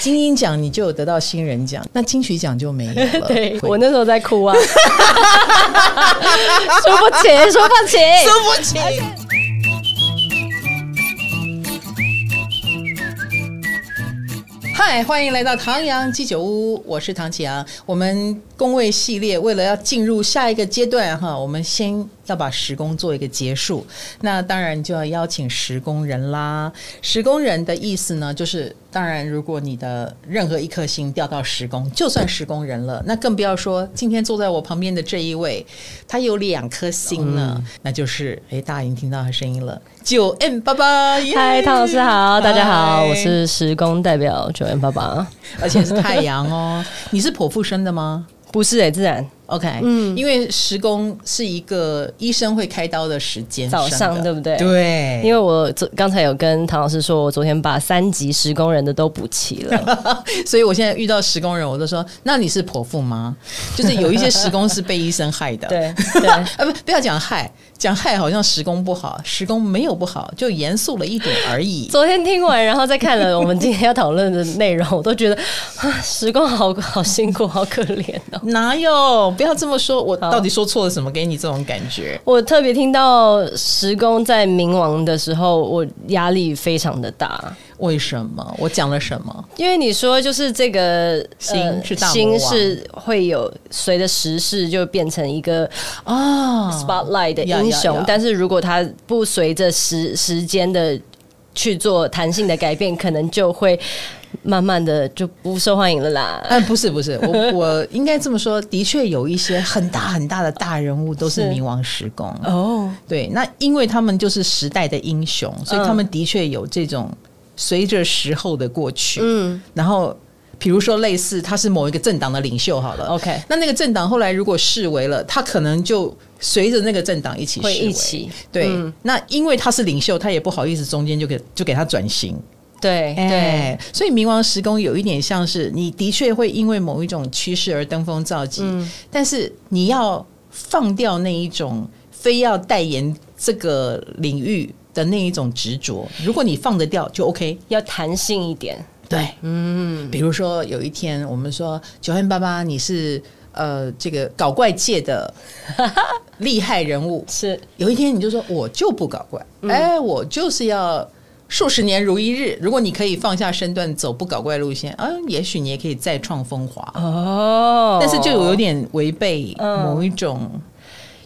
金鹰奖你就有得到新人奖，那金曲奖就没有了。对，我那时候在哭啊，说不起，说不起，说不起。嗨，欢迎来到唐阳鸡酒屋，我是唐启阳。我们工位系列为了要进入下一个阶段哈，我们先。要把时工做一个结束，那当然就要邀请时工人啦。时工人的意思呢，就是当然，如果你的任何一颗星掉到时工，就算时工人了。那更不要说今天坐在我旁边的这一位，他有两颗星呢，嗯、那就是哎，大家已经听到他声音了九 M 爸爸。嗨，唐老师好，大家好，我是时工代表九 M 爸爸，而且是太阳哦。你是剖腹生的吗？不是哎、欸，自然。OK，嗯，因为时工是一个医生会开刀的时间，早上对不对？对，因为我昨刚才有跟唐老师说，我昨天把三级时工人的都补齐了，所以我现在遇到时工人，我都说，那你是婆妇吗？就是有一些时工是被医生害的，对 对啊，不不要讲害，讲害好像时工不好，时工没有不好，就严肃了一点而已。昨天听完，然后再看了我们今天要讨论的内容，我都觉得啊，时工好好辛苦，好可怜哦，哪有？不要这么说，我到底说错了什么，给你这种感觉？我特别听到时工在冥王的时候，我压力非常的大。为什么？我讲了什么？因为你说就是这个心是大心是会有随着时势就变成一个啊 spotlight 的英雄，但是如果他不随着时时间的去做弹性的改变，可能就会。慢慢的就不受欢迎了啦。嗯，不是不是，我 我应该这么说，的确有一些很大很大的大人物都是冥王时工哦。对，那因为他们就是时代的英雄，所以他们的确有这种随着时候的过去。嗯，然后比如说类似他是某一个政党的领袖好了，OK，那那个政党后来如果视为了，他可能就随着那个政党一起式微。会一起。对，嗯，那因为他是领袖，他也不好意思中间就给就给他转型。对对、欸，所以冥王时空有一点像是你的确会因为某一种趋势而登峰造极，嗯，但是你要放掉那一种非要代言这个领域的那一种执着。如果你放得掉，就 OK。要弹性一点，对，嗯。比如说有一天我们说 9m88，你是呃这个搞怪界的 厉害人物，是有一天你就说我就不搞怪，哎、嗯欸，我就是要。数十年如一日，如果你可以放下身段走不搞怪路线，啊，也许你也可以再创风华哦。但是就有点违背某一种、嗯，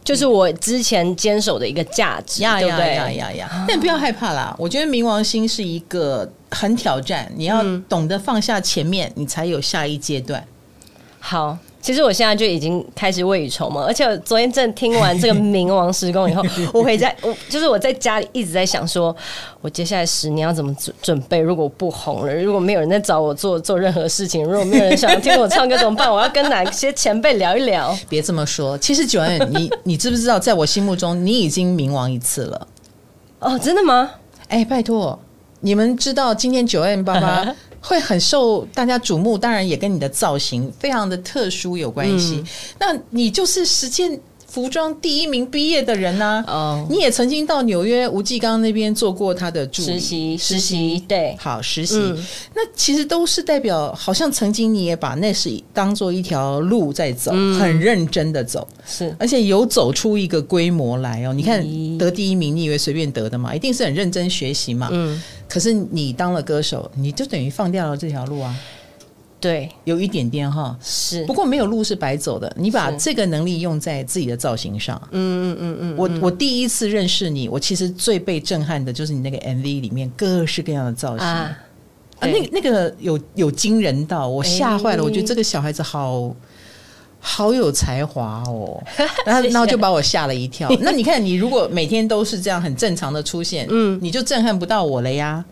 就是我之前坚守的一个价值，呀呀呀呀呀！但不要害怕啦，我觉得冥王星是一个很挑战，你要懂得放下前面，你才有下一阶段。好。其实我现在就已经开始未雨绸缪，而且我昨天正听完这个冥王时工以后，我回家，我就是我在家里一直在想说，我接下来十年要怎么准准备？如果不红了，如果没有人在找我做做任何事情，如果没有人想要听我唱歌怎么办？我要跟哪些前辈聊一聊？别这么说，其实 9m，你你知不知道，在我心目中，你已经冥王一次了？哦，真的吗？哎，拜托，你们知道今天 9m88。会很受大家瞩目，当然也跟你的造型非常的特殊有关系。嗯、那你就是实践服装第一名毕业的人呢、啊？哦，你也曾经到纽约吴继刚那边做过他的助理实习，实习对，好实习、嗯。那其实都是代表，好像曾经你也把那是当做一条路在走、嗯，很认真的走，是，而且有走出一个规模来哦。你看得第一名，你以为随便得的嘛？一定是很认真学习嘛。嗯，可是你当了歌手，你就等于放掉了这条路啊。对，有一点点哈，是。不过没有路是白走的，你把这个能力用在自己的造型上。嗯嗯嗯嗯。我我第一次认识你，我其实最被震撼的就是你那个 MV 里面各式各样的造型啊，啊那那个有有惊人到我吓坏了，我觉得这个小孩子好好有才华哦，然后然后就把我吓了一跳。那你看，你如果每天都是这样很正常的出现，嗯，你就震撼不到我了呀。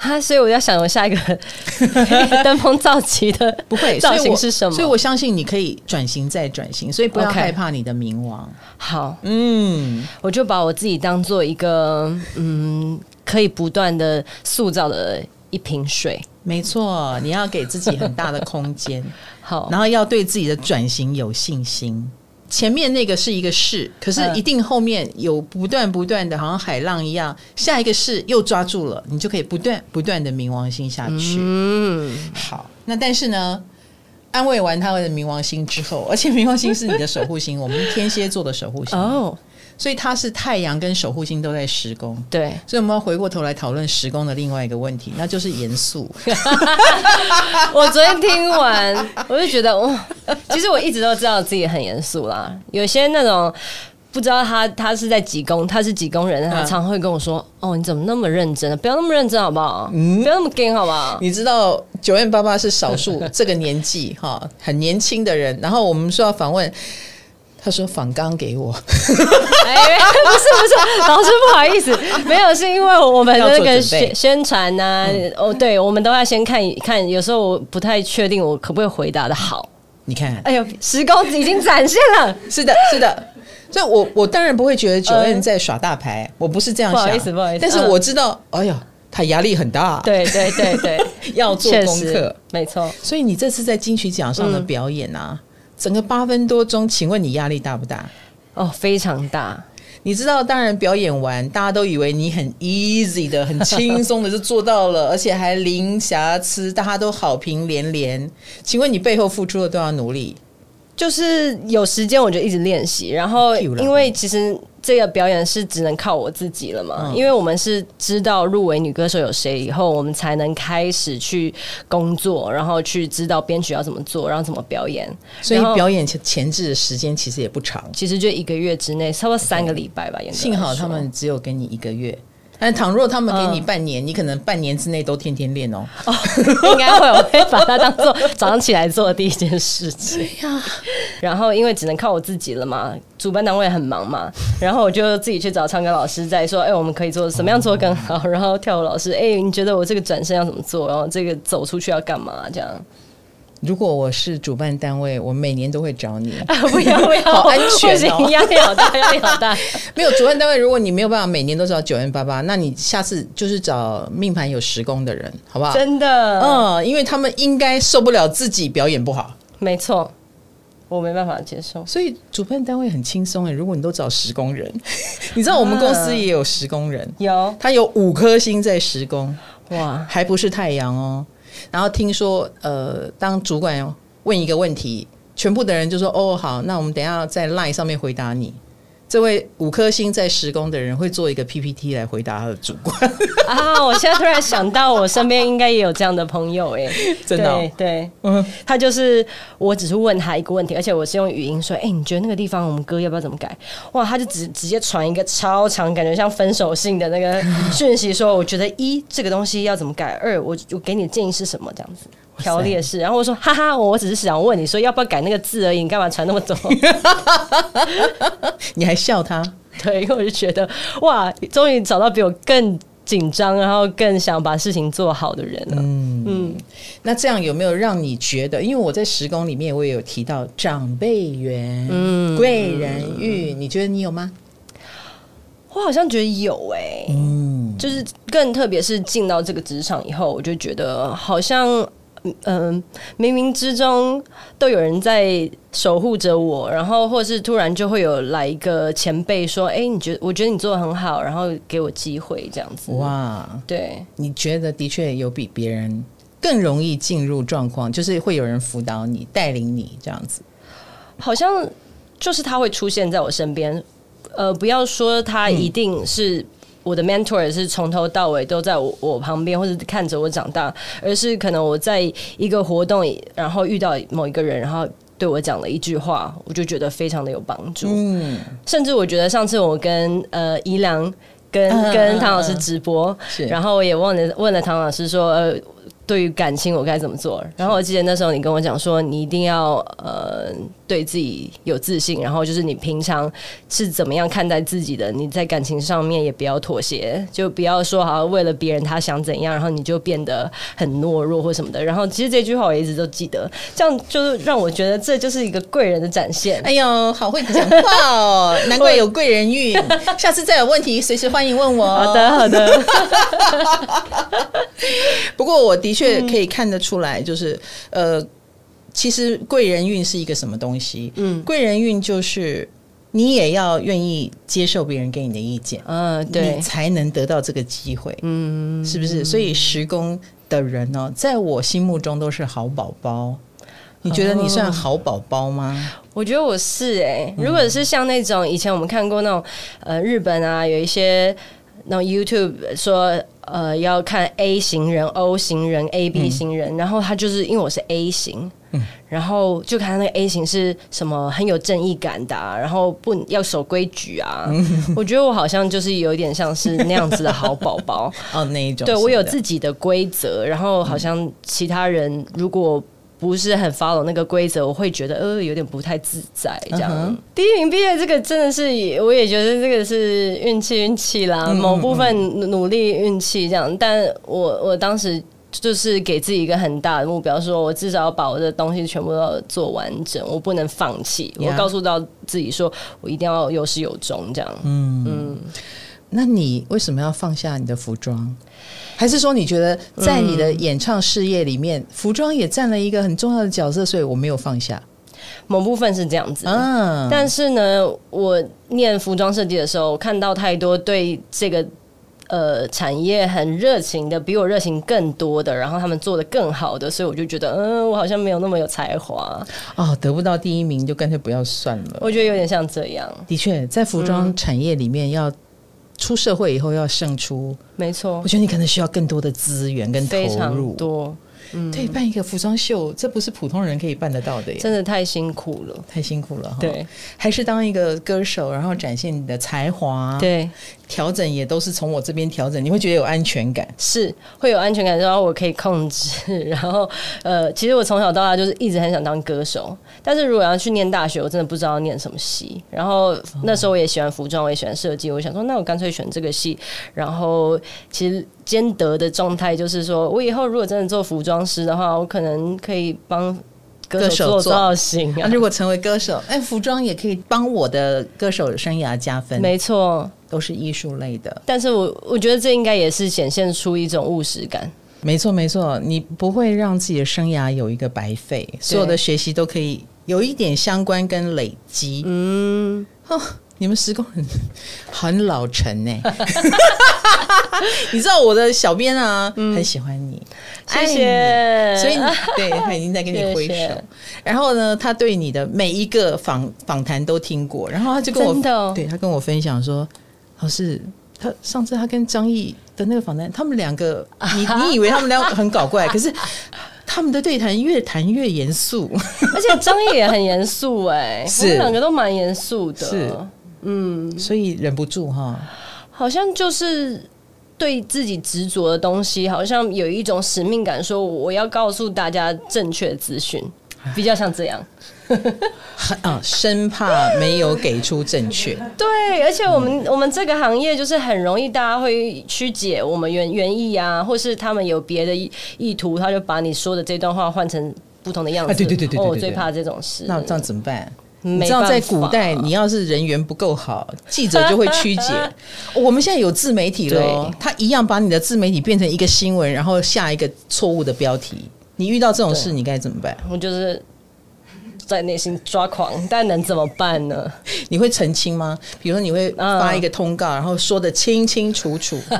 哈，所以我要想，我下一个 登峰造极的不会 造型是什么？所以我相信你可以转型再转型，所以不要害怕你的冥王。好，嗯，我就把我自己当做一个嗯，可以不断的塑造的一瓶水。没错，你要给自己很大的空间。好，然后要对自己的转型有信心。前面那个是一个事，可是一定后面有不断不断的，好像海浪一样，下一个事又抓住了，你就可以不断不断的冥王星下去。嗯，好，那但是呢，安慰完他的冥王星之后，而且冥王星是你的守护星，我们天蝎座的守护星哦。所以他是太阳跟守护星都在施工对。所以我们要回过头来讨论施工的另外一个问题那就是严肃。我昨天听完我就觉得哇其实我一直都知道自己很严肃啦。有些那种不知道他他是在几宫他是几宫人他常会跟我说哦你怎么那么认真不要那么认真好不好？嗯？不要那么惊好不好？你知道九月八八是少数这个年纪哈很年轻的人然后我们说要访问他说仿钢给我，哎，不是不是，老师不好意思，没有，是因为我们的那个宣宣传呢，哦，对，我们都要先看一看，有时候我不太确定我可不可以回答得好。你看，哎呦，十公子已经展现了，是的，是的，所以我我当然不会觉得 Joanne 在耍大牌，我不是这样想，不好意思，不好意思，但是我知道，哎呀，他压力很大，对对对对，要做功课，没错，所以你这次在金曲奖上的表演啊。整个八分多钟，请问你压力大不大？哦，非常大。你知道，当然表演完，大家都以为你很 easy 的、很轻松的就做到了，而且还零瑕疵，大家都好评连连。请问你背后付出了多少努力？就是有时间我就一直练习，然后因为其实。这个表演是只能靠我自己了嘛？嗯、因为我们是知道入围女歌手有谁以后，我们才能开始去工作，然后去知道编曲要怎么做，然后怎么表演。所以表演前前置的时间其实也不长，其实就一个月之内，差不多三个礼拜吧。Okay. 幸好他们只有给你一个月。但倘若他们给你半年，嗯、你可能半年之内都天天练哦。哦，应该会，我会把它当做早上起来做的第一件事情。呀，然后因为只能靠我自己了嘛，主办单位很忙嘛，然后我就自己去找唱歌老师，在说，哎，我们可以做什么样做更好？然后跳舞老师，哎，你觉得我这个转身要怎么做？然后这个走出去要干嘛？这样。如果我是主办单位，我每年都会找你。啊、不要不要，好安全哦，压力好大，压力好大。没有主办单位，如果你没有办法每年都找九 N 八八那你下次就是找命盘有十宫的人，好不好？真的，嗯，因为他们应该受不了自己表演不好。没错，我没办法接受。所以主办单位很轻松哎，如果你都找十宫人，你知道我们公司也有十宫人，啊、有，他有五颗星在十宫，哇，还不是太阳哦。然后听说，呃，当主管问一个问题，全部的人就说：“哦，好，那我们等下在 LINE 上面回答你。”这位五颗星在施工的人会做一个 PPT 来回答他的主管啊！我现在突然想到，我身边应该也有这样的朋友哎，真的、哦、对，对嗯，他就是，我只是问他一个问题，而且我是用语音说：“哎，你觉得那个地方我们歌要不要怎么改？”哇，他就直直接传一个超长，感觉像分手信的那个讯息，说：“我觉得一这个东西要怎么改？二我我给你的建议是什么？这样子。”条列式，然后我说哈哈，我只是想问你说要不要改那个字而已，你干嘛传那么多？你还笑他？对，因为我就觉得哇，终于找到比我更紧张，然后更想把事情做好的人了。嗯嗯，那这样有没有让你觉得？因为我在十宫里面我也有提到长辈缘、嗯、贵人运，你觉得你有吗？我好像觉得有诶、欸，嗯，就是更特别是进到这个职场以后，我就觉得好像。嗯，冥冥之中都有人在守护着我，然后或是突然就会有来一个前辈说：“哎，你觉得？我觉得你做的很好，然后给我机会这样子。”哇，对，你觉得的确有比别人更容易进入状况，就是会有人辅导你、带领你这样子。好像就是他会出现在我身边，呃，不要说他一定是。我的 mentor 也是从头到尾都在我我旁边，或者看着我长大，而是可能我在一个活动，然后遇到某一个人，然后对我讲了一句话，我就觉得非常的有帮助。嗯，甚至我觉得上次我跟呃宜良跟跟唐老师直播，然后我也问了问了唐老师说呃。对于感情，我该怎么做？然后我记得那时候你跟我讲说，你一定要呃对自己有自信，然后就是你平常是怎么样看待自己的，你在感情上面也不要妥协，就不要说好像为了别人他想怎样，然后你就变得很懦弱或什么的。然后其实这句话我一直都记得，这样就是让我觉得这就是一个贵人的展现。哎呦，好会讲话哦，难怪有贵人运。下次再有问题，随时欢迎问我。好的，好的。不过我的确。却可以看得出来，就是呃，其实贵人运是一个什么东西？嗯，贵人运就是你也要愿意接受别人给你的意见，嗯，对，你才能得到这个机会，嗯，是不是？所以时工的人呢，在我心目中都是好宝宝。你觉得你算好宝宝吗？哦，我觉得我是哎、欸。如果是像那种以前我们看过那种呃日本啊，有一些那种 YouTube 说呃要看 A 型人、O 型人、AB 型人，嗯、然后他就是因为我是 A 型，嗯、然后就看他那个 A 型是什么很有正义感的、啊，然后不要守规矩啊。嗯、我觉得我好像就是有点像是那样子的好宝宝 哦，那一种对我有自己的规则，然后好像其他人如果。不是很 follow 那个规则，我会觉得呃有点不太自在这样。Uh huh. 第一名毕业这个真的是，我也觉得这个是运气运气啦，嗯、某部分努力运气这样。但我我当时就是给自己一个很大的目标，说我至少要把我的东西全部都要做完整，我不能放弃。我告诉到自己说，我一定要有始有终这样。嗯嗯，嗯那你为什么要放下你的服装？还是说你觉得在你的演唱事业里面，嗯、服装也占了一个很重要的角色，所以我没有放下。某部分是这样子，嗯，但是呢，我念服装设计的时候，看到太多对这个呃产业很热情的，比我热情更多的，然后他们做的更好的，所以我就觉得，嗯，我好像没有那么有才华哦，得不到第一名就干脆不要算了。我觉得有点像这样。的确，在服装产业里面要。出社会以后要胜出，没错。我觉得你可能需要更多的资源跟投入，非常多。嗯，对，办一个服装秀，这不是普通人可以办得到的耶，真的太辛苦了，太辛苦了。对，还是当一个歌手，然后展现你的才华。对。调整也都是从我这边调整，你会觉得有安全感，是会有安全感，然后我可以控制。然后呃，其实我从小到大就是一直很想当歌手，但是如果要去念大学，我真的不知道念什么系。然后那时候我也喜欢服装，我也喜欢设计，我想说，那我干脆选这个系。然后其实兼得的状态就是说，我以后如果真的做服装师的话，我可能可以帮。歌手做造型啊！如果成为歌手，哎，服装也可以帮我的歌手生涯加分。没错，都是艺术类的。但是我我觉得这应该也是显现出一种务实感。没错，没错，你不会让自己的生涯有一个白费，所有的学习都可以有一点相关跟累积。嗯，哦，你们施工很 很老成呢。你知道我的小编啊，嗯、很喜欢你，谢谢。所以你对 他已经在跟你挥手。谢谢，然后呢，他对你的每一个访访谈都听过，然后他就跟我，哦、对他跟我分享说，老师，他上次他跟张毅的那个访谈，他们两个，你你以为他们俩很搞怪，可是他们的对谈越谈越严肃，而且张译也很严肃哎，是，我们两个都蛮严肃的，是，嗯，所以忍不住哈。好像就是对自己执着的东西，好像有一种使命感，说我要告诉大家正确的资讯，比较像这样。啊，生怕没有给出正确。对，而且我们、嗯、我们这个行业就是很容易，大家会曲解我们原原意啊，或是他们有别的意意图，他就把你说的这段话换成不同的样子。对对对对，我最怕这种事。那这样怎么办？你知道，在古代，你要是人缘不够好，记者就会曲解。我们现在有自媒体了，他一样把你的自媒体变成一个新闻，然后下一个错误的标题。你遇到这种事，你该怎么办？我就是在内心抓狂，但能怎么办呢？你会澄清吗？比如说，你会发一个通告，然后说的清清楚楚。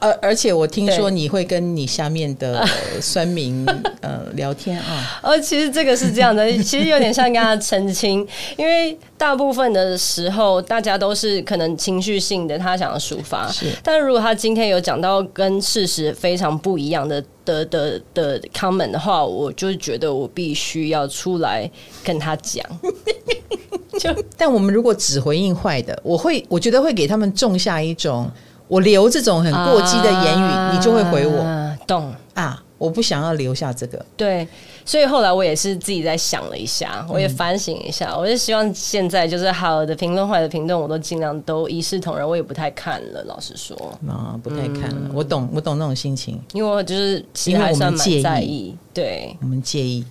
而而且我听说你会跟你下面的 酸民呃聊天啊。哦，其实这个是这样的，其实有点像跟他澄清，因为大部分的时候大家都是可能情绪性的，他想要抒发。是，但如果他今天有讲到跟事实非常不一样的的的的 comment 的话，我就觉得我必须要出来跟他讲。就但我们如果只回应坏的，我会我觉得会给他们种下一种。我留这种很过激的言语，啊、你就会回我，懂。啊？我不想要留下这个，对，所以后来我也是自己在想了一下，我也反省一下，嗯、我就希望现在就是好的评论、坏的评论，我都尽量都一视同仁，我也不太看了。老实说，啊，不太看了，嗯、我懂，我懂那种心情，因为我就是其实还算蛮在意，对，我们介意，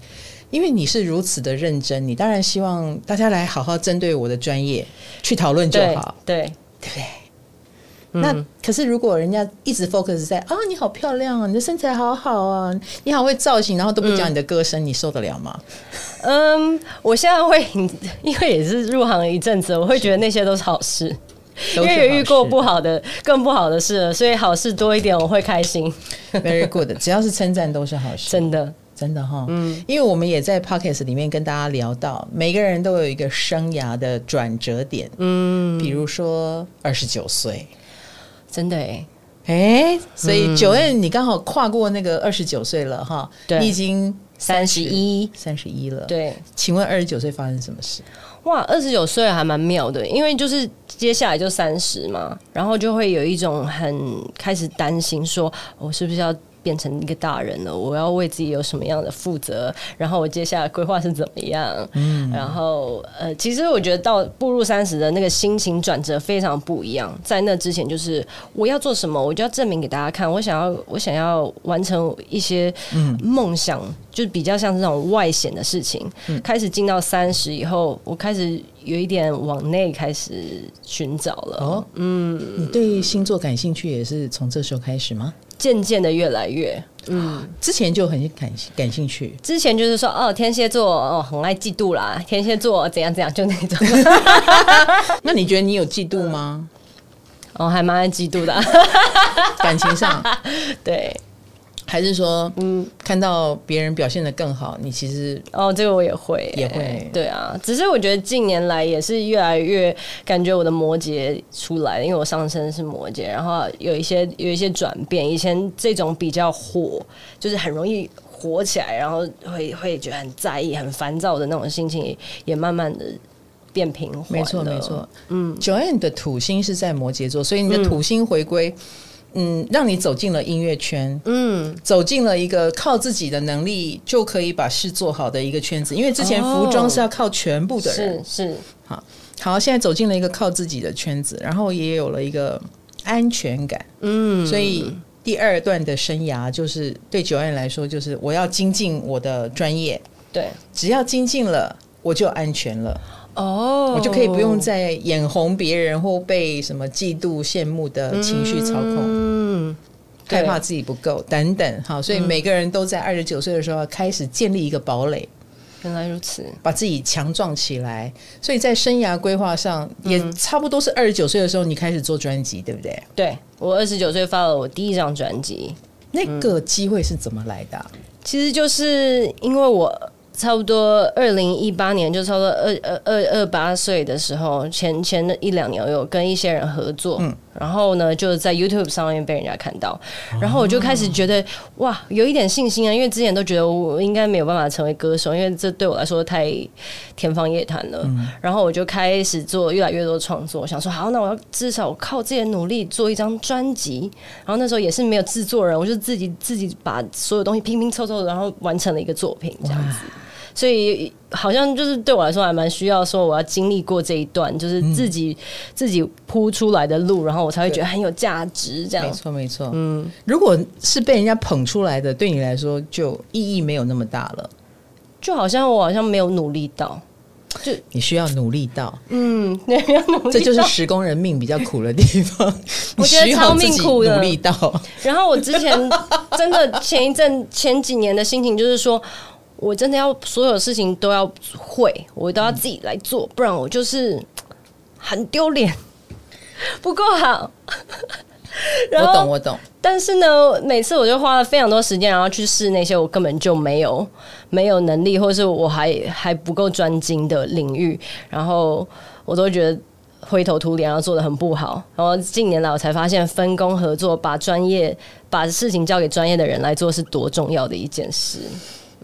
因为你是如此的认真，你当然希望大家来好好针对我的专业去讨论就好，对，对，对不对？那可是如果人家一直 focus 在啊，你好漂亮啊，你的身材好好啊，你好会造型，然后都不讲你的歌声，你受得了吗？嗯，我现在会，因为也是入行了一阵子，我会觉得那些都是好事。因为有遇过不好的、更不好的事了，所以好事多一点，我会开心。Very good，只要是称赞都是好事，真的，真的哈。嗯，因为我们也在 p o c k e t 里面跟大家聊到，每个人都有一个生涯的转折点。嗯，比如说二十九岁，真的哎，哎，所以 Joanne，你刚好跨过那个二十九岁了哈。对，你已经三十一，三十一了。对，请问二十九岁发生什么事？哇，二十九岁还蛮妙的，因为就是接下来就三十嘛，然后就会有一种很开始担心，说我是不是要变成一个大人了，我要为自己有什么样的负责？然后我接下来规划是怎么样？嗯，然后呃，其实我觉得到步入三十的那个心情转折非常不一样。在那之前，就是我要做什么，我就要证明给大家看，我想要我想要完成一些梦想，嗯、就比较像是这种外显的事情。嗯、开始进到三十以后，我开始有一点往内开始寻找了。哦，嗯，你对星座感兴趣也是从这时候开始吗？渐渐的越来越，嗯，之前就很感感兴趣。之前就是说，哦，天蝎座哦，很爱嫉妒啦，天蝎座怎样怎样，就那种。那你觉得你有嫉妒吗？哦，还蛮爱嫉妒的，感情上，对。还是说，嗯，看到别人表现的更好，你其实哦，这个我也会，也会，对啊。只是我觉得近年来也是越来越感觉我的摩羯出来了，因为我上身是摩羯，然后有一些有一些转变。以前这种比较火，就是很容易火起来，然后会会觉得很在意、很烦躁的那种心情，也慢慢的变平缓。没错，没错。嗯，Joanne 的土星是在摩羯座，所以你的土星回归。嗯嗯，让你走进了音乐圈，嗯，走进了一个靠自己的能力就可以把事做好的一个圈子。因为之前服装是要靠全部的人，哦、是是。好，好，现在走进了一个靠自己的圈子，然后也有了一个安全感，嗯，所以第二段的生涯就是对 Joanne 来说，就是我要精进我的专业，对，只要精进了，我就安全了。哦，oh, 我就可以不用再眼红别人或被什么嫉妒、羡慕的情绪操控，嗯，害怕自己不够等等。好，所以每个人都在二十九岁的时候开始建立一个堡垒。原来如此，把自己强壮起来。所以在生涯规划上，也差不多是二十九岁的时候，你开始做专辑，对不对？对，我二十九岁发了我第一张专辑，那个机会是怎么来的？其实就是因为我。差不多二零一八年，就差不多二二二二八岁的时候，前前的一两年，我有跟一些人合作，嗯、然后呢，就在 YouTube 上面被人家看到，然后我就开始觉得、哦、哇，有一点信心啊，因为之前都觉得我应该没有办法成为歌手，因为这对我来说太天方夜谭了。嗯、然后我就开始做越来越多创作，想说好，那我要至少我靠自己的努力做一张专辑。然后那时候也是没有制作人，我就自己自己把所有东西拼拼凑凑，然后完成了一个作品，这样子。所以好像就是对我来说还蛮需要说我要经历过这一段，就是自己、嗯、自己铺出来的路，然后我才会觉得很有价值。这样没错没错。嗯，如果是被人家捧出来的，对你来说就意义没有那么大了。就好像我好像没有努力到，就你需要努力到。嗯，你要努力到。这就是十工人命比较苦的地方。我觉得超命苦的。努力到。然后我之前真的前一阵前几年的心情就是说。我真的要所有事情都要会，我都要自己来做，不然我就是很丢脸，不够好。我懂，我懂。但是呢，每次我就花了非常多时间，然后去试那些我根本就没有没有能力，或是我还还不够专精的领域，然后我都觉得灰头土脸，然后做得很不好。然后近年来我才发现，分工合作，把专业把事情交给专业的人来做，是多重要的一件事。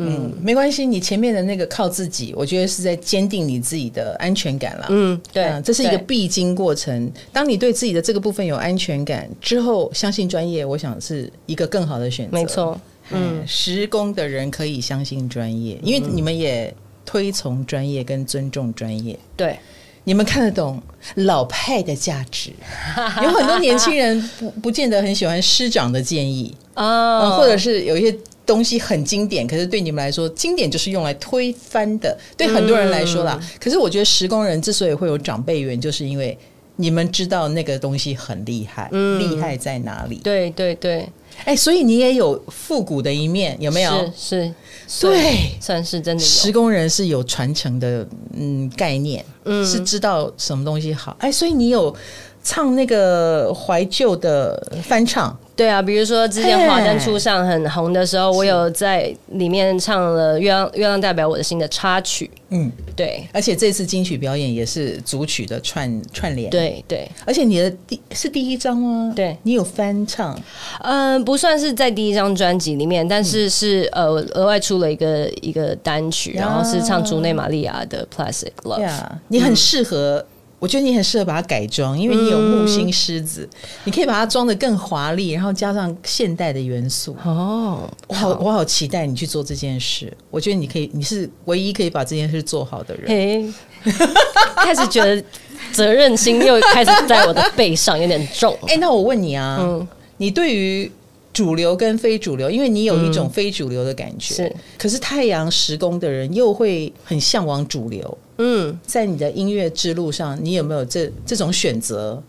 嗯，没关系，你前面的那个靠自己，我觉得是在坚定你自己的安全感了。嗯，对，嗯，这是一个必经过程。对当你对自己的这个部分有安全感之后，相信专业，我想是一个更好的选择。没错，嗯，施工的人可以相信专业，因为你们也推崇专业跟尊重专业。对，你们看得懂老派的价值，有很多年轻人不不见得很喜欢师长的建议啊，嗯，或者是有一些。东西很经典，可是对你们来说，经典就是用来推翻的。对很多人来说啦，嗯、可是我觉得时工人之所以会有长辈缘，就是因为你们知道那个东西很厉害，嗯厉害在哪里？对对对，哎，所以你也有复古的一面，有没有？是是，对，算是真的有。十宫人是有传承的，嗯，概念，嗯是知道什么东西好。哎，所以你有唱那个怀旧的翻唱。对啊，比如说之前华灯初上很红的时候，我有在里面唱了《月亮月亮代表我的心》的插曲。嗯，对，而且这次金曲表演也是组曲的串串联。对对，而且你的第是第一张吗？对，你有翻唱？嗯、呃，不算是在第一张专辑里面，但是是、嗯、呃额外出了一个一个单曲，然后是唱竹内玛利亚的《Plastic Love》。呀，你很适合。嗯我觉得你很适合把它改装，因为你有木星狮子，嗯、你可以把它装的更华丽，然后加上现代的元素。哦，我好，我好期待你去做这件事。我觉得你可以，你是唯一可以把这件事做好的人。嘿，开始觉得责任心又开始在我的背上有点重。哎、欸，那我问你啊，嗯、你对于主流跟非主流，因为你有一种非主流的感觉，嗯、是，可是太阳时宫的人又会很向往主流。嗯，在你的音乐之路上，你有没有这这种选择，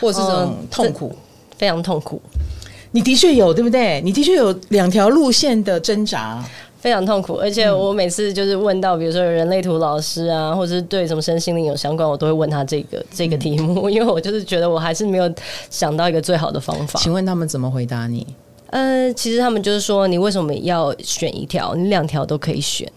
或这种痛苦？嗯、非常痛苦。你的确有，对不对？你的确有两条路线的挣扎，非常痛苦。而且我每次就是问到，比如说人类图老师啊，或者是对什么身心灵有相关，我都会问他这个这个题目，因为我就是觉得我还是没有想到一个最好的方法。请问他们怎么回答你？呃，其实他们就是说，你为什么要选一条？你两条都可以选。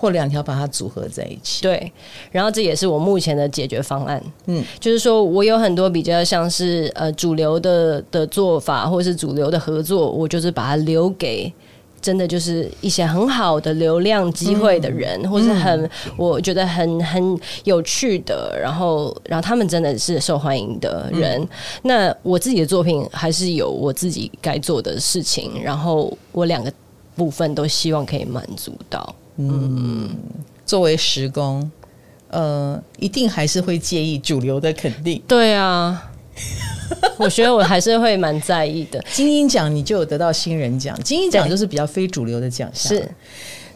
或两条把它组合在一起，对，然后这也是我目前的解决方案。嗯，就是说我有很多比较像是呃主流的的做法，或是主流的合作，我就是把它留给真的就是一些很好的流量机会的人，嗯、或是很、嗯、我觉得很很有趣的，然后然后他们真的是受欢迎的人。嗯、那我自己的作品还是有我自己该做的事情，然后我两个部分都希望可以满足到。嗯，作为时工，呃，一定还是会介意主流的肯定。对啊，我觉得我还是会蛮在意的。金音奖你就有得到新人奖，金音奖就是比较非主流的奖项。是。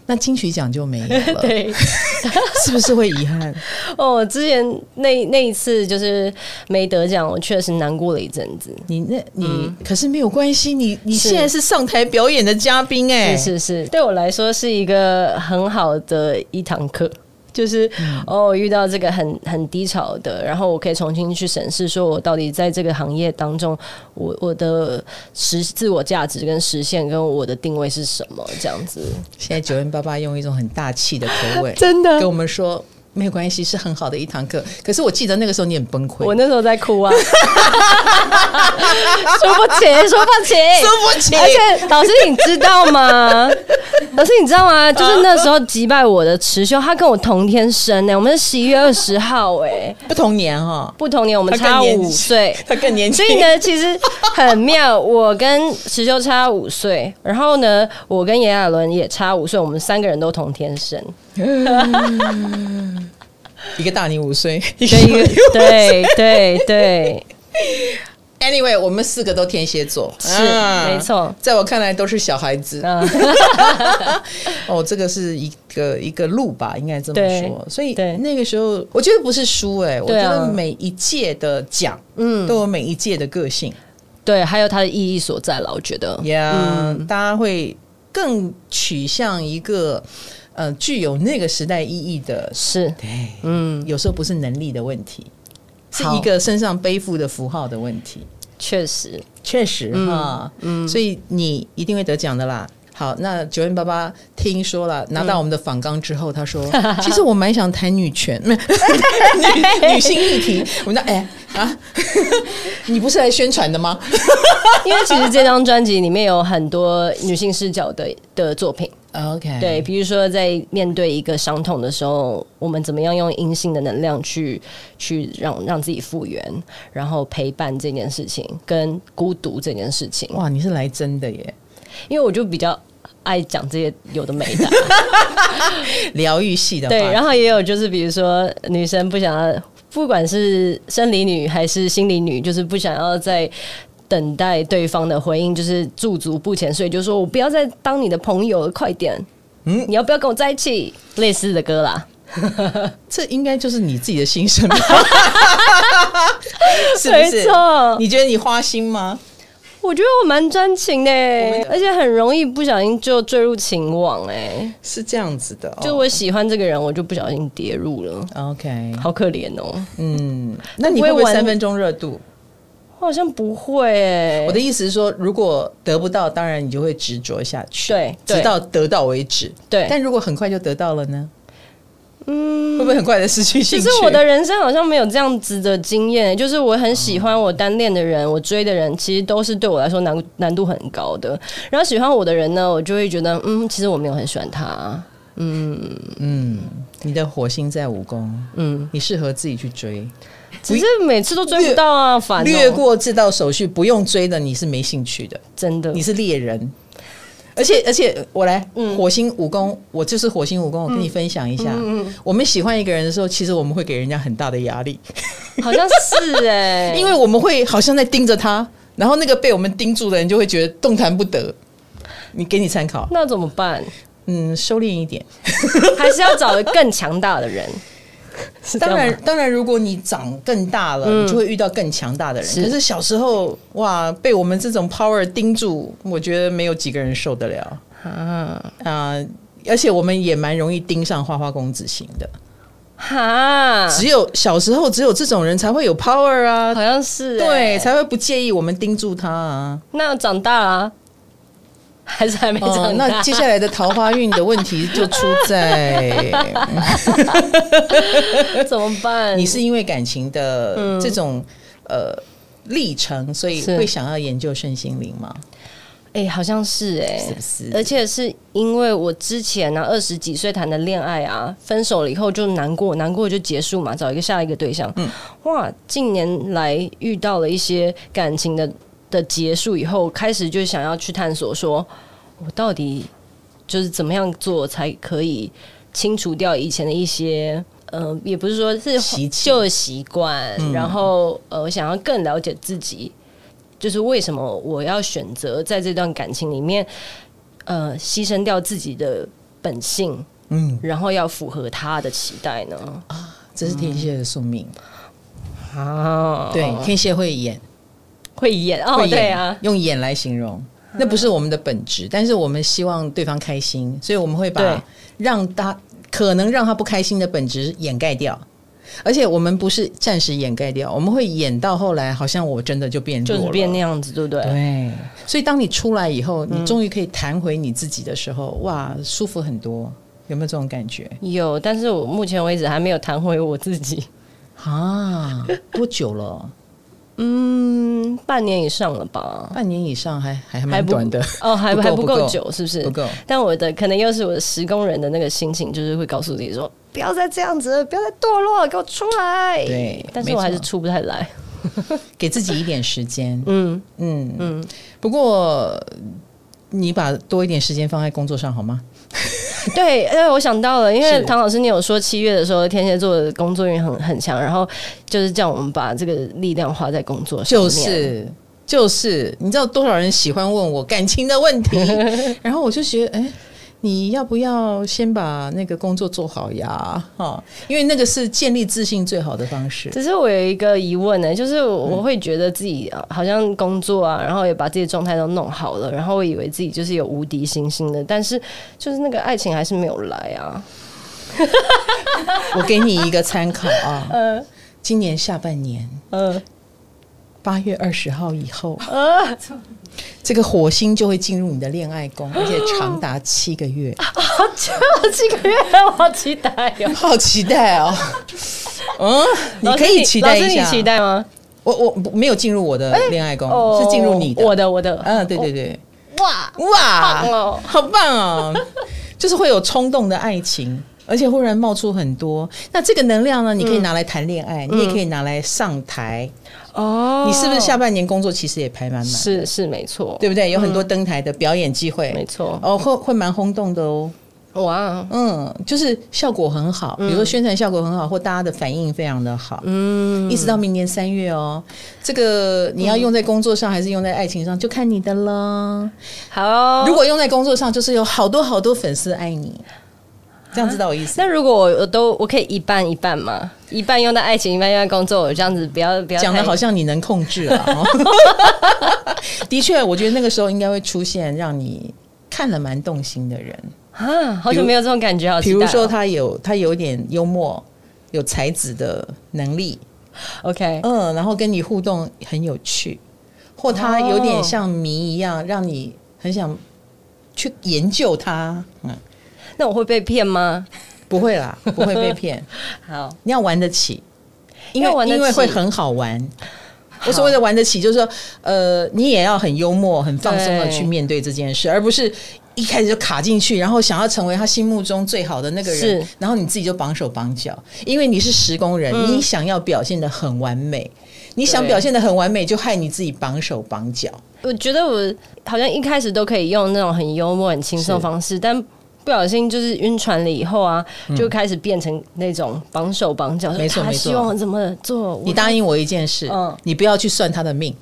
那金曲奖就没有了，对，是不是会遗憾？哦，之前那那一次就是没得奖，我确实难过了一阵子。你那，你、嗯、可是没有关系，你你现在是上台表演的嘉宾哎，是是是，对我来说是一个很好的一堂课。就是、嗯、哦，遇到这个很很低潮的，然后我可以重新去审视，说我到底在这个行业当中，我我的实自我价值跟实现跟我的定位是什么？这样子。现在九零八八用一种很大气的口吻，真的跟我们说。没有关系，是很好的一堂课。可是我记得那个时候你很崩溃，我那时候在哭啊，说不起，说不起，说不起。而且老师，你知道吗？老师，你知道吗？就是那时候击败我的池修，他跟我同天生呢，我们是十一月二十号，哎，不同年哈，不同年，我们差五岁，他更年轻。所以呢，其实很妙，我跟池修差五岁，然后呢，我跟炎亚纶也差五岁，我们三个人都同天生。一个大你五岁，一个对对对。Anyway，我们四个都天蝎座，是、啊、没错，在我看来都是小孩子。啊、哦，这个是一个一个路吧，应该这么说。所以那个时候，我觉得不是输哎、欸，我觉得每一届的奖，嗯，都有每一届的个性，对，还有它的意义所在了。我觉得，嗯，大家会更取向一个。呃，具有那个时代意义的是，对，嗯，有时候不是能力的问题，是一个身上背负的符号的问题。确实，确实哈，嗯，所以你一定会得奖的啦。好，那 9m88 听说了，拿到我们的访纲之后，他说：“ 其实我蛮想谈女权，女女性议题。”我们说：“哎啊，你不是来宣传的吗？”因为其实这张专辑里面有很多女性视角的的作品。OK，对，比如说在面对一个伤痛的时候，我们怎么样用阴性的能量去去让让自己复原，然后陪伴这件事情，跟孤独这件事情。哇，你是来真的耶！因为我就比较爱讲这些有的没的，疗愈系的。对，然后也有就是比如说女生不想要，不管是生理女还是心理女，就是不想要再。等待对方的回应，就是驻足不前，所以就说我不要再当你的朋友了，快点，嗯，你要不要跟我在一起？类似的歌啦，这应该就是你自己的心声吧？是不是？没错。你觉得你花心吗？我觉得我蛮专情的，而且很容易不小心就坠入情网。哎，是这样子的、哦，就我喜欢这个人，我就不小心跌入了。OK，好可怜哦。嗯，那你会不会三分钟热度？我好像不会诶。我的意思是说，如果得不到，当然你就会执着下去，对，直到得到为止。对，但如果很快就得到了呢？嗯，会不会很快的失去兴趣？其实我的人生好像没有这样子的经验，就是我很喜欢我单恋的人，我追的人，其实都是对我来说难难度很高的。然后喜欢我的人呢，我就会觉得，嗯，其实我没有很喜欢他。嗯嗯，你的火星在五宫，嗯，你适合自己去追，只是每次都追不到啊，反略过这道手续，不用追的，你是没兴趣的，真的，你是猎人。而且而且，我来火星武功，我就是火星武功。我跟你分享一下，嗯我们喜欢一个人的时候，其实我们会给人家很大的压力，好像是哎，因为我们会好像在盯着他，然后那个被我们盯住的人就会觉得动弹不得。你给你参考，那怎么办？嗯，收敛一点，还是要找个更强大的人。当然，当然，如果你长更大了，嗯、你就会遇到更强大的人。是，可是小时候，哇，被我们这种 power 盯住，我觉得没有几个人受得了啊啊！而且我们也蛮容易盯上花花公子型的，哈。只有小时候，只有这种人才会有 power 啊，好像是、欸、对，才会不介意我们盯住他啊。那长大。还是还没长大、哦。那接下来的桃花运的问题就出在 怎么办？你是因为感情的这种、嗯、呃历程，所以会想要研究身心灵吗？哎、欸，好像是哎、欸，是不是？而且是因为我之前呢、啊，二十几岁谈的恋爱啊，分手了以后就难过，难过就结束嘛，找一个下一个对象。嗯，哇，近年来遇到了一些感情的。的结束以后，开始就想要去探索，说我到底就是怎么样做才可以清除掉以前的一些，呃，也不是说是旧习惯，嗯、然后呃，我想要更了解自己，就是为什么我要选择在这段感情里面，呃，牺牲掉自己的本性，嗯，然后要符合他的期待呢？啊，这是天蝎的宿命、嗯、啊，对，天蝎会演。会演哦，对啊，用演来形容，那不是我们的本质，但是我们希望对方开心，所以我们会把让他可能让他不开心的本质掩盖掉，而且我们不是暂时掩盖掉，我们会演到后来，好像我真的就变弱了，就是变那样子，对不对？对，所以当你出来以后，你终于可以弹回你自己的时候，哇，舒服很多，有没有这种感觉？有，但是我目前为止还没有弹回我自己。啊，多久了？嗯，半年以上了吧？半年以上还还蛮短的哦，还还不够久，是不是？不够。但我的可能又是我的十宫人的那个心情，就是会告诉自己说，不要再这样子，不要再堕落，给我出来。对，但是我还是出不太来，给自己一点时间。嗯嗯嗯。不过你把多一点时间放在工作上好吗？对，因为我想到了，因为唐老师你有说七月的时候天蝎座的工作运很很强，然后就是叫我们把这个力量花在工作上。就是就是，你知道多少人喜欢问我感情的问题，然后我就觉得，哎。你要不要先把那个工作做好呀？哈，因为那个是建立自信最好的方式。只是我有一个疑问呢，就是我会觉得自己好像工作啊，然后也把自己的状态都弄好了，然后我以为自己就是有无敌星星的，但是就是那个爱情还是没有来啊。我给你一个参考啊，嗯，今年下半年，嗯。八月二十号以后，啊，这个火星就会进入你的恋爱宫，而且长达七个月。好久，七个月，我好期待哟！好期待哦。嗯，你可以期待一下。你期待吗？我我没有进入我的恋爱宫，是进入你的。我的我的。嗯，对对对。哇哇，好棒哦！就是会有冲动的爱情，而且忽然冒出很多。那这个能量呢？你可以拿来谈恋爱，你也可以拿来上台。哦，你是不是下半年工作其实也排满满？是是没错，对不对？有很多登台的表演机会，没错。哦，会会蛮轰动的哦。哇，嗯，就是效果很好，比如说宣传效果很好，或大家的反应非常的好。嗯，一直到明年三月哦，这个你要用在工作上还是用在爱情上，就看你的了。好，如果用在工作上，就是有好多好多粉丝爱你。这样知道我意思？那如果我我都我可以一半一半吗？一半用在爱情，一半用在工作，我这样子不要不要讲的好像你能控制了。的确，我觉得那个时候应该会出现让你看了蛮动心的人啊，好久没有这种感觉。好比如说他有他有点幽默、有才子的能力，OK，嗯，然后跟你互动很有趣，或他有点像谜一样，让你很想去研究他。嗯。那我会被骗吗？不会啦，不会被骗。好，你要玩得起，因为因为会很好玩。我所谓的玩得起，就是说，呃，你也要很幽默、很放松的去面对这件事，而不是一开始就卡进去，然后想要成为他心目中最好的那个人，是然后你自己就绑手绑脚。因为你是十工人，嗯、你想要表现的很完美，你想表现的很完美，就害你自己绑手绑脚。我觉得我好像一开始都可以用那种很幽默、很轻松的方式，但。不小心就是晕船了以后啊，就开始变成那种绑手绑脚。没错没错，希望怎么做？你答应我一件事，嗯，你不要去算他的命。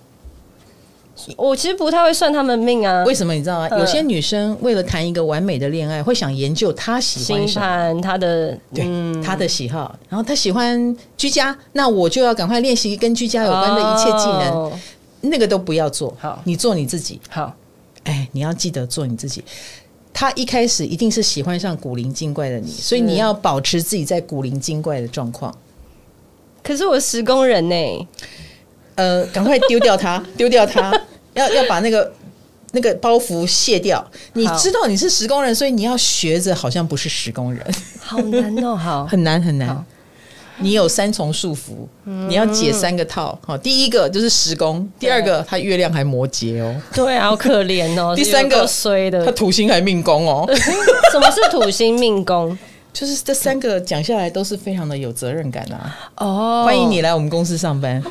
我其实不太会算他们命啊。为什么你知道吗？有些女生为了谈一个完美的恋爱，会想研究她喜欢什么，她的对她的喜好。然后她喜欢居家，那我就要赶快练习跟居家有关的一切技能。那个都不要做，好，你做你自己。好，哎，你要记得做你自己。他一开始一定是喜欢上古灵精怪的你，所以你要保持自己在古灵精怪的状况。可是我十工人呢？呃，赶快丢掉他，丢掉他，要要把那个那个包袱卸掉。你知道你是十工人，所以你要学着好像不是十工人，好难哦，好，很 难很难。你有三重束缚，你要解三个套。好，第一个就是时工，第二个他月亮还摩羯哦，对啊，好可怜哦。第三个衰的，他土星还命宫哦。什么是土星命宫？就是这三个讲下来都是非常的有责任感啊。哦，欢迎你来我们公司上班。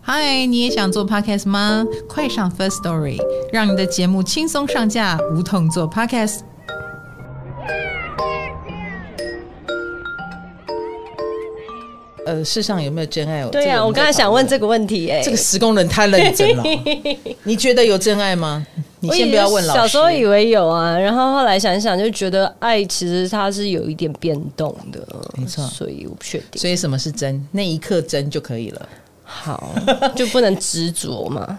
嗨，你也想做 Podcast 吗？快上 First Story，让你的节目轻松上架，无痛做 Podcast。呃，世上有没有真爱？对呀、啊，我刚才想问这个问题、欸，哎，这个十宫人太认真了。你觉得有真爱吗？你先不要问老师。小时候以为有啊，然后后来想想，就觉得爱其实它是有一点变动的，没错。所以我不确定。所以什么是真？那一刻真就可以了。好，就不能执着嘛，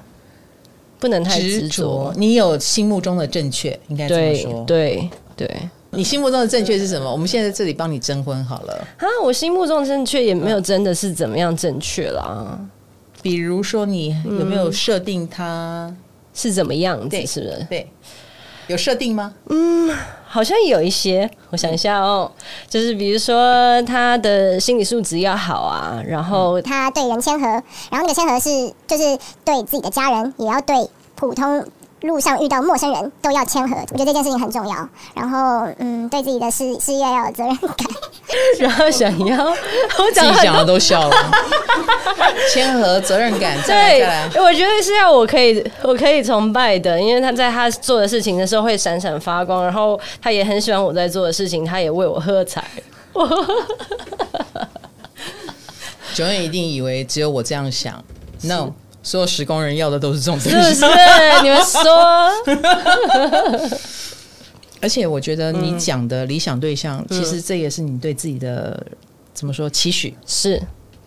不能太执着。你有心目中的正确，应该这么说。对对。对 你心目中的正确是什么？我们现在在这里帮你征婚好了。啊，我心目中的正确也没有真的是怎么样正确啦。比如说，你有没有设定他是怎么样子？是不是？对，有设定吗？嗯，好像有一些。我想一下哦，就是比如说他的心理素质要好啊，然后他对人谦和，然后那个谦和是就是对自己的家人也要对普通。路上遇到陌生人都要谦和，我觉得这件事情很重要。然后，嗯，对自己的事事业要有责任感。然后想要，我自己讲的都笑了。谦和、责任感，对，我觉得是要我可以，我可以崇拜的，因为他在他做的事情的时候会闪闪发光，然后他也很喜欢我在做的事情，他也为我喝彩。九月一定以为只有我这样想，No。所有十宫人要的都是这种东西，是不是？你们说。而且我觉得你讲的理想对象，嗯、其实这也是你对自己的怎么说期许？是，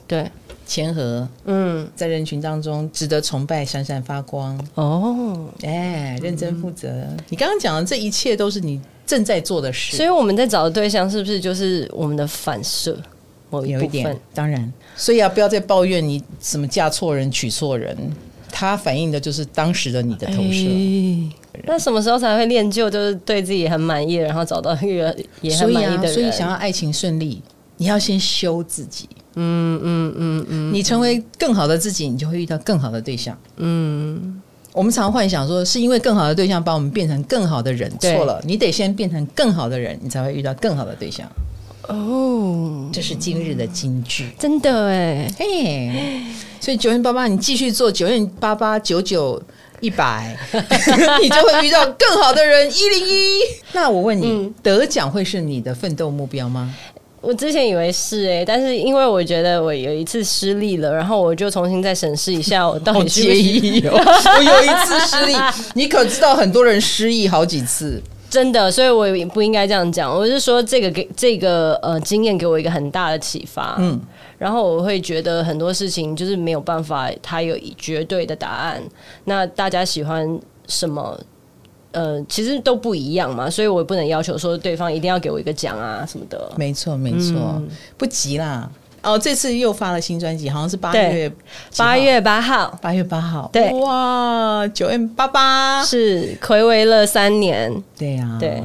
对，谦和，嗯，在人群当中值得崇拜，闪闪发光。哦，哎，认真负责。嗯、你刚刚讲的这一切都是你正在做的事，所以我们在找的对象是不是就是我们的反射？某一部分，有一点，当然。所以啊，不要再抱怨你什么嫁错人、娶错人，它反映的就是当时的你的投射。欸、那什么时候才会练就，就是对自己很满意，然后找到一个也很满意的人？所以啊，所以想要爱情顺利，你要先修自己。嗯嗯嗯嗯，你成为更好的自己，你就会遇到更好的对象。嗯，我们常幻想说，是因为更好的对象把我们变成更好的人，错了，你得先变成更好的人，你才会遇到更好的对象。哦，这是今日的金句，真的哎，嘿，所以九零八八，你继续做九零八八九九一百，你就会遇到更好的人一零一。那我问你，嗯、得奖会是你的奋斗目标吗？我之前以为是哎、欸，但是因为我觉得我有一次失利了，然后我就重新再审视一下 我到底介意哦。我有一次失利，你可知道很多人失忆好几次，真的，所以我也不应该这样讲。我是说这个给这个呃经验给我一个很大的启发，嗯，然后我会觉得很多事情就是没有办法，它有绝对的答案。那大家喜欢什么？呃，其实都不一样嘛，所以我也不能要求说对方一定要给我一个奖啊什么的。没错，没错，嗯、不急啦。哦，这次又发了新专辑，好像是八月八月八号，八月八号。对，哇，九 M 八八是暌违了三年。对呀、啊，对，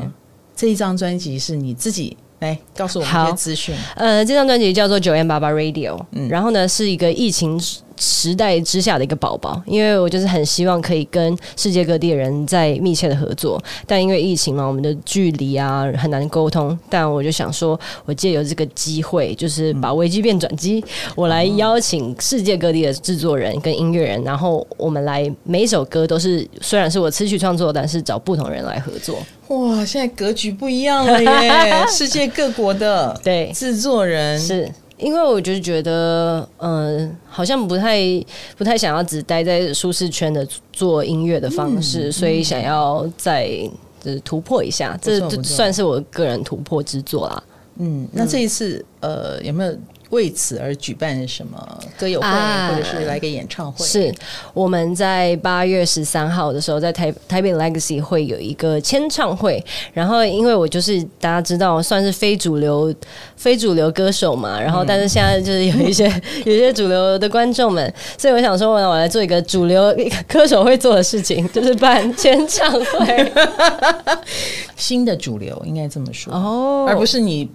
这一张专辑是你自己来告诉我们一些资讯。呃，这张专辑叫做九 M 八八 Radio，嗯，然后呢是一个疫情。时代之下的一个宝宝，因为我就是很希望可以跟世界各地的人在密切的合作，但因为疫情嘛，我们的距离啊很难沟通。但我就想说，我借由这个机会，就是把危机变转机，我来邀请世界各地的制作人跟音乐人，然后我们来每一首歌都是虽然是我词曲创作，但是找不同人来合作。哇，现在格局不一样了耶！世界各国的对制作人是。因为我就是觉得，嗯、呃，好像不太不太想要只待在舒适圈的做音乐的方式，嗯、所以想要再就是突破一下，这就算是我个人突破之作啦。嗯，那这一次，嗯、呃，有没有？为此而举办什么歌友会，啊、或者是来个演唱会？是我们在八月十三号的时候，在台台北 Legacy 会有一个签唱会。然后，因为我就是大家知道，算是非主流非主流歌手嘛。然后，但是现在就是有一些、嗯、有一些主流的观众们，所以我想说，我我来做一个主流歌手会做的事情，就是办签唱会。新的主流应该这么说哦，而不是你。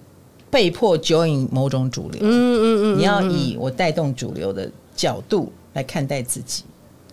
被迫 join 某种主流，嗯嗯嗯，你要以我带动主流的角度来看待自己。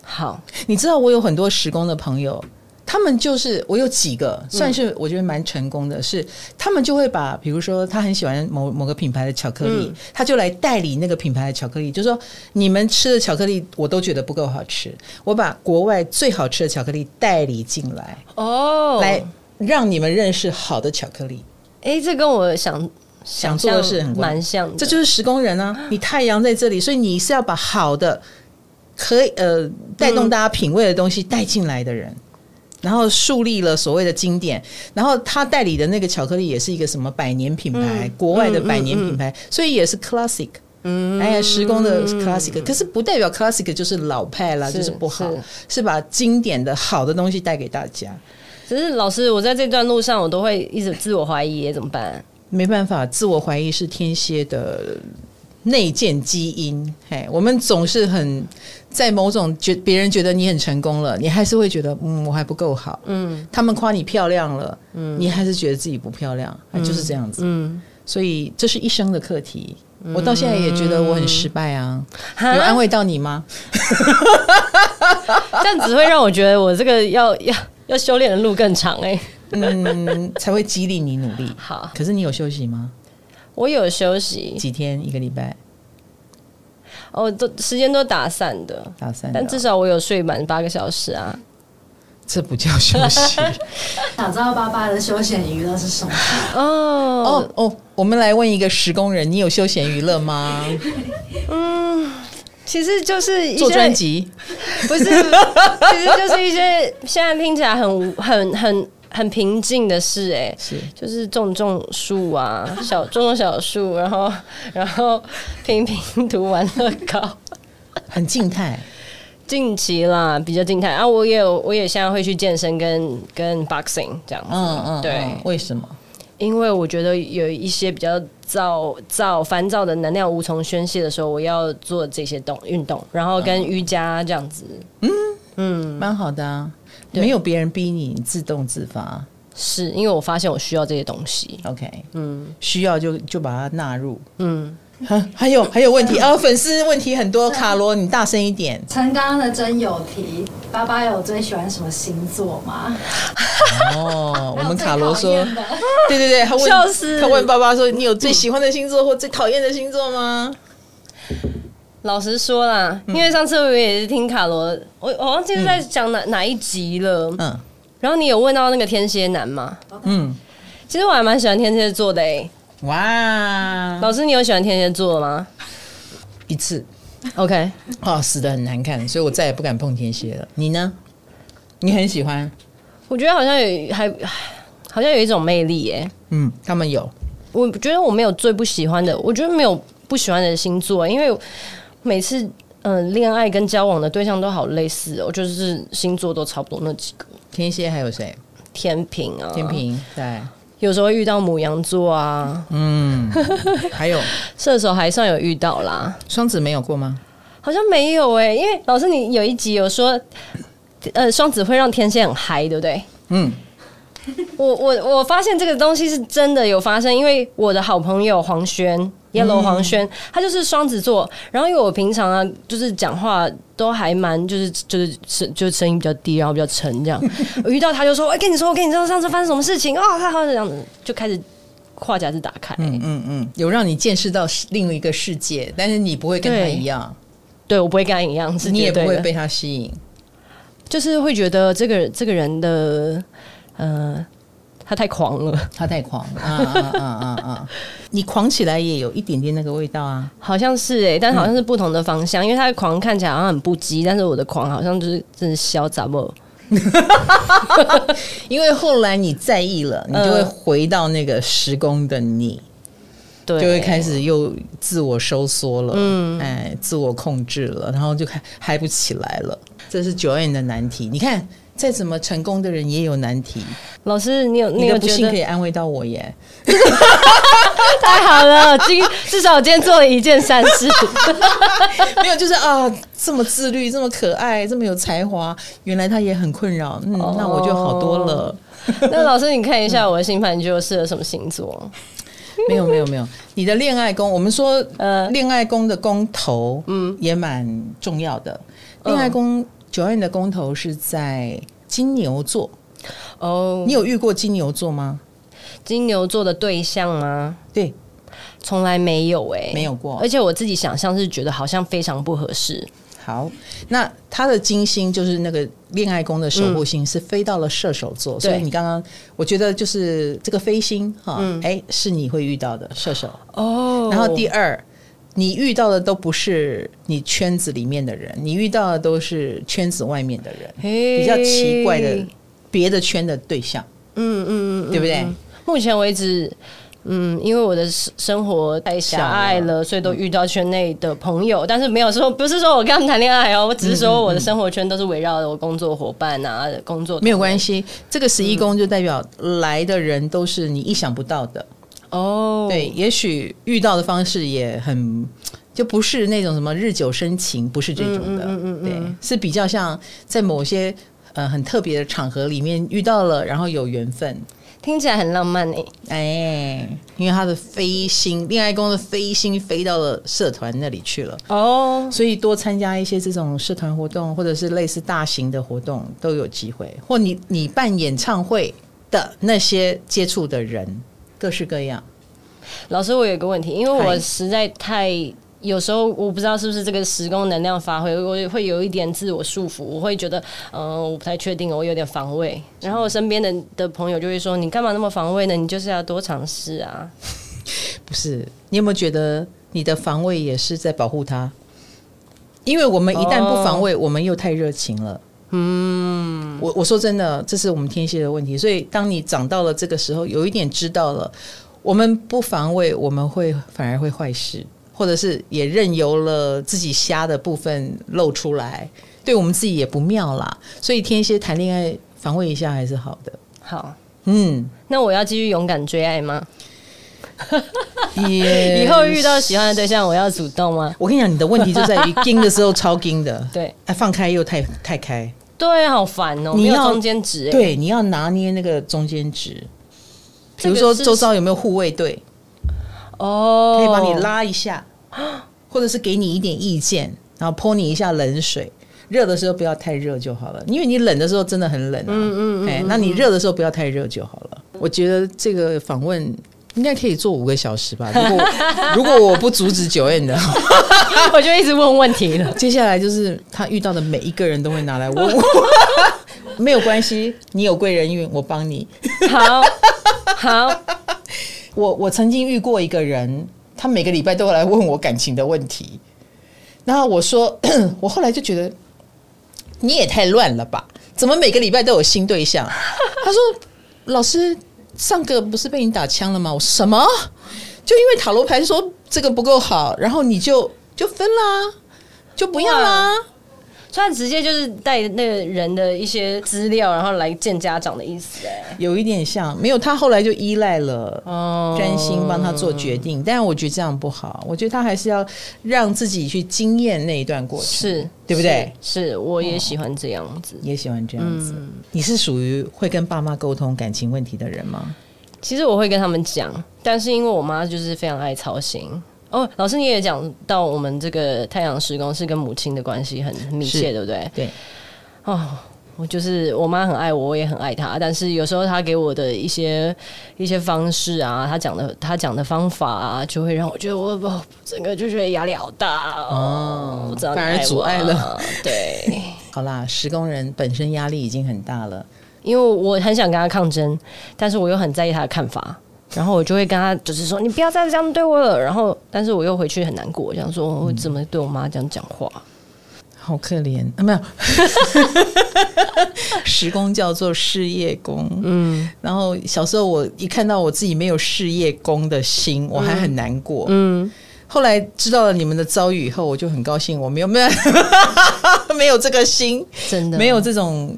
好，你知道我有很多时工的朋友，他们就是我有几个算是我觉得蛮成功的，是他们就会把，比如说他很喜欢某某个品牌的巧克力，他就来代理那个品牌的巧克力，就说你们吃的巧克力我都觉得不够好吃，我把国外最好吃的巧克力代理进来，哦，来让你们认识好的巧克力。哎，这跟我想。想做的事很蛮像的，这就是时工人啊！你太阳在这里，所以你是要把好的、可以呃带动大家品味的东西带进来的人，嗯、然后树立了所谓的经典。然后他代理的那个巧克力也是一个什么百年品牌，嗯、国外的百年品牌，嗯嗯嗯、所以也是 classic。嗯，哎呀，时工的 classic，可是不代表 classic 就是老派啦，是就是不好，是，是把经典的好的东西带给大家。只是老师，我在这段路上，我都会一直自我怀疑，怎么办？没办法，自我怀疑是天蝎的内建基因。嘿，我们总是很在某种觉别人觉得你很成功了，你还是会觉得嗯，我还不够好。嗯，他们夸你漂亮了，嗯，你还是觉得自己不漂亮，嗯，就是这样子。嗯，所以这是一生的课题。我到现在也觉得我很失败啊，嗯，有安慰到你吗？这样只会让我觉得我这个要要要修炼的路更长哎，欸。嗯，才会激励你努力。好，可是你有休息吗？我有休息几天，一个礼拜。哦，都时间都打散的，打散。但至少我有睡满八个小时啊。这不叫休息。想知道爸爸的休闲娱乐是什么？哦哦哦，我们来问一个时工人，你有休闲娱乐吗？嗯，其实就是做专辑，不是，其实就是一些现在听起来很很很。很平静的事，哎，是就是种种树啊，小种种小树，然后然后拼拼图玩乐高，很静态。近期啦，比较静态啊。我也有，我也现在会去健身跟跟 boxing 这样子。嗯嗯，对。为什么？因为我觉得有一些比较躁躁烦躁的能量无从宣泄的时候，我要做这些动运动，然后跟瑜伽这样子。嗯嗯，蛮好的啊。没有别人逼你，你自动自发。是因为我发现我需要这些东西。OK，嗯，需要就就把它纳入。嗯，还有还有问题啊？粉丝问题很多，卡罗你大声一点。陈刚刚的真有题，爸爸有最喜欢什么星座吗？哦，我们卡罗说，对对对，他问，他问爸爸说，你有最喜欢的星座或最讨厌的星座吗？老实说啦，因为上次我也是听卡罗，我我忘记是在讲哪、嗯、哪一集了。嗯，然后你有问到那个天蝎男吗？嗯，其实我还蛮喜欢天蝎座的诶、欸。哇，老师，你有喜欢天蝎座吗？一次，OK，哦，死的很难看，所以我再也不敢碰天蝎了。你呢？你很喜欢？我觉得好像有还好像有一种魅力耶。嗯，他们有。我觉得我没有最不喜欢的，我觉得没有不喜欢的星座，因为每次嗯呃、恋爱跟交往的对象都好类似哦，就是星座都差不多那几个。天蝎还有谁？天平啊，天平对。有时候遇到母羊座啊，嗯，还有射手还算有遇到啦，双子没有过吗？好像没有哎、欸，因为老师你有一集有说，呃，双子会让天蝎很嗨，对不对？嗯，我我我发现这个东西是真的有发生，因为我的好朋友黄轩。Yellow 黄轩，他就是双子座。然后因为我平常啊，就是讲话都还蛮，就是就是声，就是声音比较低，然后比较沉这样。我遇到他就说：“哎，跟你说，我跟你说，上次发生什么事情哦，他好这样子，就开始话匣子打开。嗯嗯嗯，有让你见识到另一个世界，但是你不会跟他一样。对，对我不会跟他一样，是你也不会被他吸引，就是会觉得这个这个人的呃。他太狂了，他太狂了，啊啊啊啊啊！你狂起来也有一点点那个味道啊，好像是哎、欸，但好像是不同的方向，嗯、因为他的狂看起来好像很不羁，但是我的狂好像就是真的潇洒不？因为后来你在意了，你就会回到那个时空的你，对，就会开始又自我收缩了，嗯，哎，自我控制了，然后就开嗨不起来了，这是 Joanne 的难题，你看。再怎么成功的人也有难题。老师，你有你的不幸可以安慰到我耶？太好了，今至少我今天做了一件善事。没有，就是啊，这么自律，这么可爱，这么有才华，原来他也很困扰。嗯，哦、那我就好多了。那老师，你看一下我的星盘，你觉得适合什么星座？没有，没有，没有。你的恋爱宫，我们说呃，恋爱宫的宫头，嗯，也蛮重要的。恋爱宫。嗯 Joanne 的公头是在金牛座哦，oh, 你有遇过金牛座吗？金牛座的对象吗？对，从来没有哎、欸，没有过。而且我自己想象是觉得好像非常不合适。好，那他的金星就是那个恋爱宫的守护星是飞到了射手座，嗯、所以你刚刚我觉得就是这个飞星哈，哎、嗯欸，是你会遇到的射手哦。然后第二。你遇到的都不是你圈子里面的人，你遇到的都是圈子外面的人，比较奇怪的别的圈的对象。嗯嗯嗯，对不对？目前为止，嗯，因为我的生活太狭隘了，所以都遇到圈内的朋友，但是没有说不是说我跟他们谈恋爱哦，我只是说我的生活圈都是围绕着我工作伙伴啊，工作没有关系。这个十一宫就代表来的人都是你意想不到的。哦，oh. 对，也许遇到的方式也很，就不是那种什么日久生情，不是这种的，嗯嗯嗯，对，是比较像在某些呃很特别的场合里面遇到了，然后有缘分，听起来很浪漫诶，哎，因为他的飞星，恋爱宫的飞星飞到了社团那里去了，哦，oh. 所以多参加一些这种社团活动，或者是类似大型的活动都有机会，或你你办演唱会的那些接触的人。各式各样。老师，我有一个问题，因为我实在太有时候我不知道是不是这个时空能量发挥，我会有一点自我束缚，我会觉得，嗯、呃，我不太确定，我有点防卫。然后我身边的的朋友就会说：“你干嘛那么防卫呢？你就是要多尝试啊。”不是，你有没有觉得你的防卫也是在保护他？因为我们一旦不防卫，哦、我们又太热情了。嗯，我我说真的，这是我们天蝎的问题。所以当你长到了这个时候，有一点知道了，我们不防卫，我们会反而会坏事，或者是也任由了自己瞎的部分露出来，对我们自己也不妙啦。所以天蝎谈恋爱防卫一下还是好的。好，嗯，那我要继续勇敢追爱吗？也 以后遇到喜欢的对象，我要主动吗？我跟你讲，你的问题就在于 惊的时候超惊的，对，哎，放开又太太开。对，好烦哦！你要中间值，对，你要拿捏那个中间值。比如说，周遭有没有护卫队？哦，可以帮你拉一下，或者是给你一点意见，然后泼你一下冷水。热的时候不要太热就好了，因为你冷的时候真的很冷啊。嗯嗯哎，那你热的时候不要太热就好了。我觉得这个访问应该可以做五个小时吧。如果 如果我不阻止 Joanne 的话。我就一直问问题了。接下来就是他遇到的每一个人都会拿来问我，没有关系，你有贵人运，我帮你。好，好，我我曾经遇过一个人，他每个礼拜都会来问我感情的问题，然后我说，我后来就觉得你也太乱了吧？怎么每个礼拜都有新对象？他说，老师上个不是被你打枪了吗？我什么？就因为塔罗牌说这个不够好，然后你就就分啦，就不要啦。他直接就是带那个人的一些资料，然后来见家长的意思，哎，有一点像，没有他后来就依赖了，哦，专心帮他做决定。但是我觉得这样不好，我觉得他还是要让自己去经验那一段过程，是对不对？是，是我也喜欢这样子，也喜欢这样子。嗯，你是属于会跟爸妈沟通感情问题的人吗？其实我会跟他们讲，但是因为我妈就是非常爱操心。哦，老师你也讲到我们这个太阳时宫是跟母亲的关系很密切，对不对？对。哦，我就是我妈很爱我，我也很爱她。但是有时候她给我的一些一些方式啊，她讲的她讲的方法啊，就会让我觉得我我整个就觉得压力好大哦，哦反而阻碍了。对，好啦，时工人本身压力已经很大了，因为我很想跟他抗争，但是我又很在意他的看法。然后我就会跟他，就是说你不要再这样对我了。然后，但是我又回去很难过，这样说我怎么对我妈这样讲话，好可怜啊！没有，时工叫做事业工，嗯。然后小时候我一看到我自己没有事业工的心，我还很难过，嗯。后来知道了你们的遭遇以后，我就很高兴，我没有没有 没有这个心，真的没有这种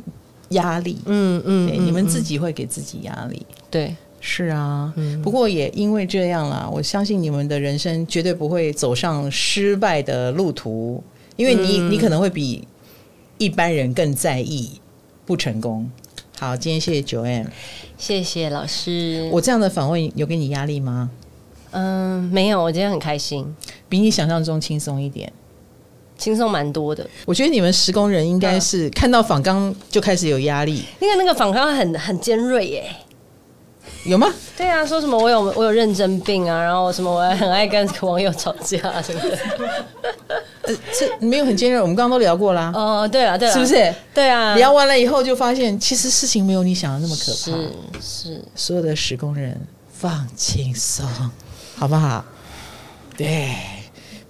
压力，嗯嗯，你们自己会给自己压力，对。是啊，不过也因为这样啦，我相信你们的人生绝对不会走上失败的路途，因为你你可能会比一般人更在意不成功。好，今天谢谢 Joanne，谢谢老师。我这样的访问有给你压力吗？嗯，没有，我今天很开心，比你想象中轻松一点，轻松蛮多的。我觉得你们施工人应该是看到访纲就开始有压力，因为那个访纲很很尖锐耶。有吗？对啊，说什么我有我有认真病啊，然后什么我还很爱跟网友吵架啊什么的。呃，这没有很尖锐，我们刚刚都聊过啦。哦，对啊，对啊，是不是？对啊，聊完了以后就发现，其实事情没有你想的那么可怕。是是，所有的时工人放轻松，好不好？对，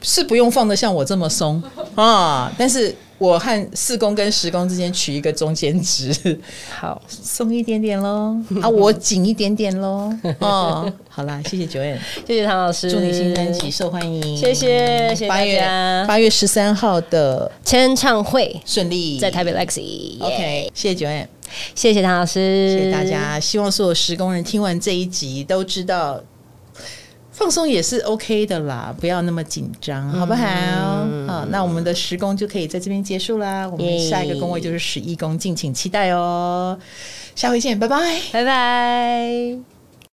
是不用放的像我这么松啊，但是。我和四宫跟十宫之间取一个中间值，好。松一点点喽，啊，我紧一点点喽，哦，好啦，谢谢 Joanne，谢谢唐老师，祝你新专辑受欢迎，谢谢，谢谢大家。八月十三号的签唱会。顺利，在台北 Lexi，OK，谢谢 Joanne，谢谢唐老师，谢谢大家。希望所有十宫人听完这一集都知道。放松也是 OK 的啦，不要那么紧张，好不好？嗯、好，那我们的十宫就可以在这边结束啦。我们下一个宫位就是十一宫，敬请期待哦。下回见，拜拜，拜拜。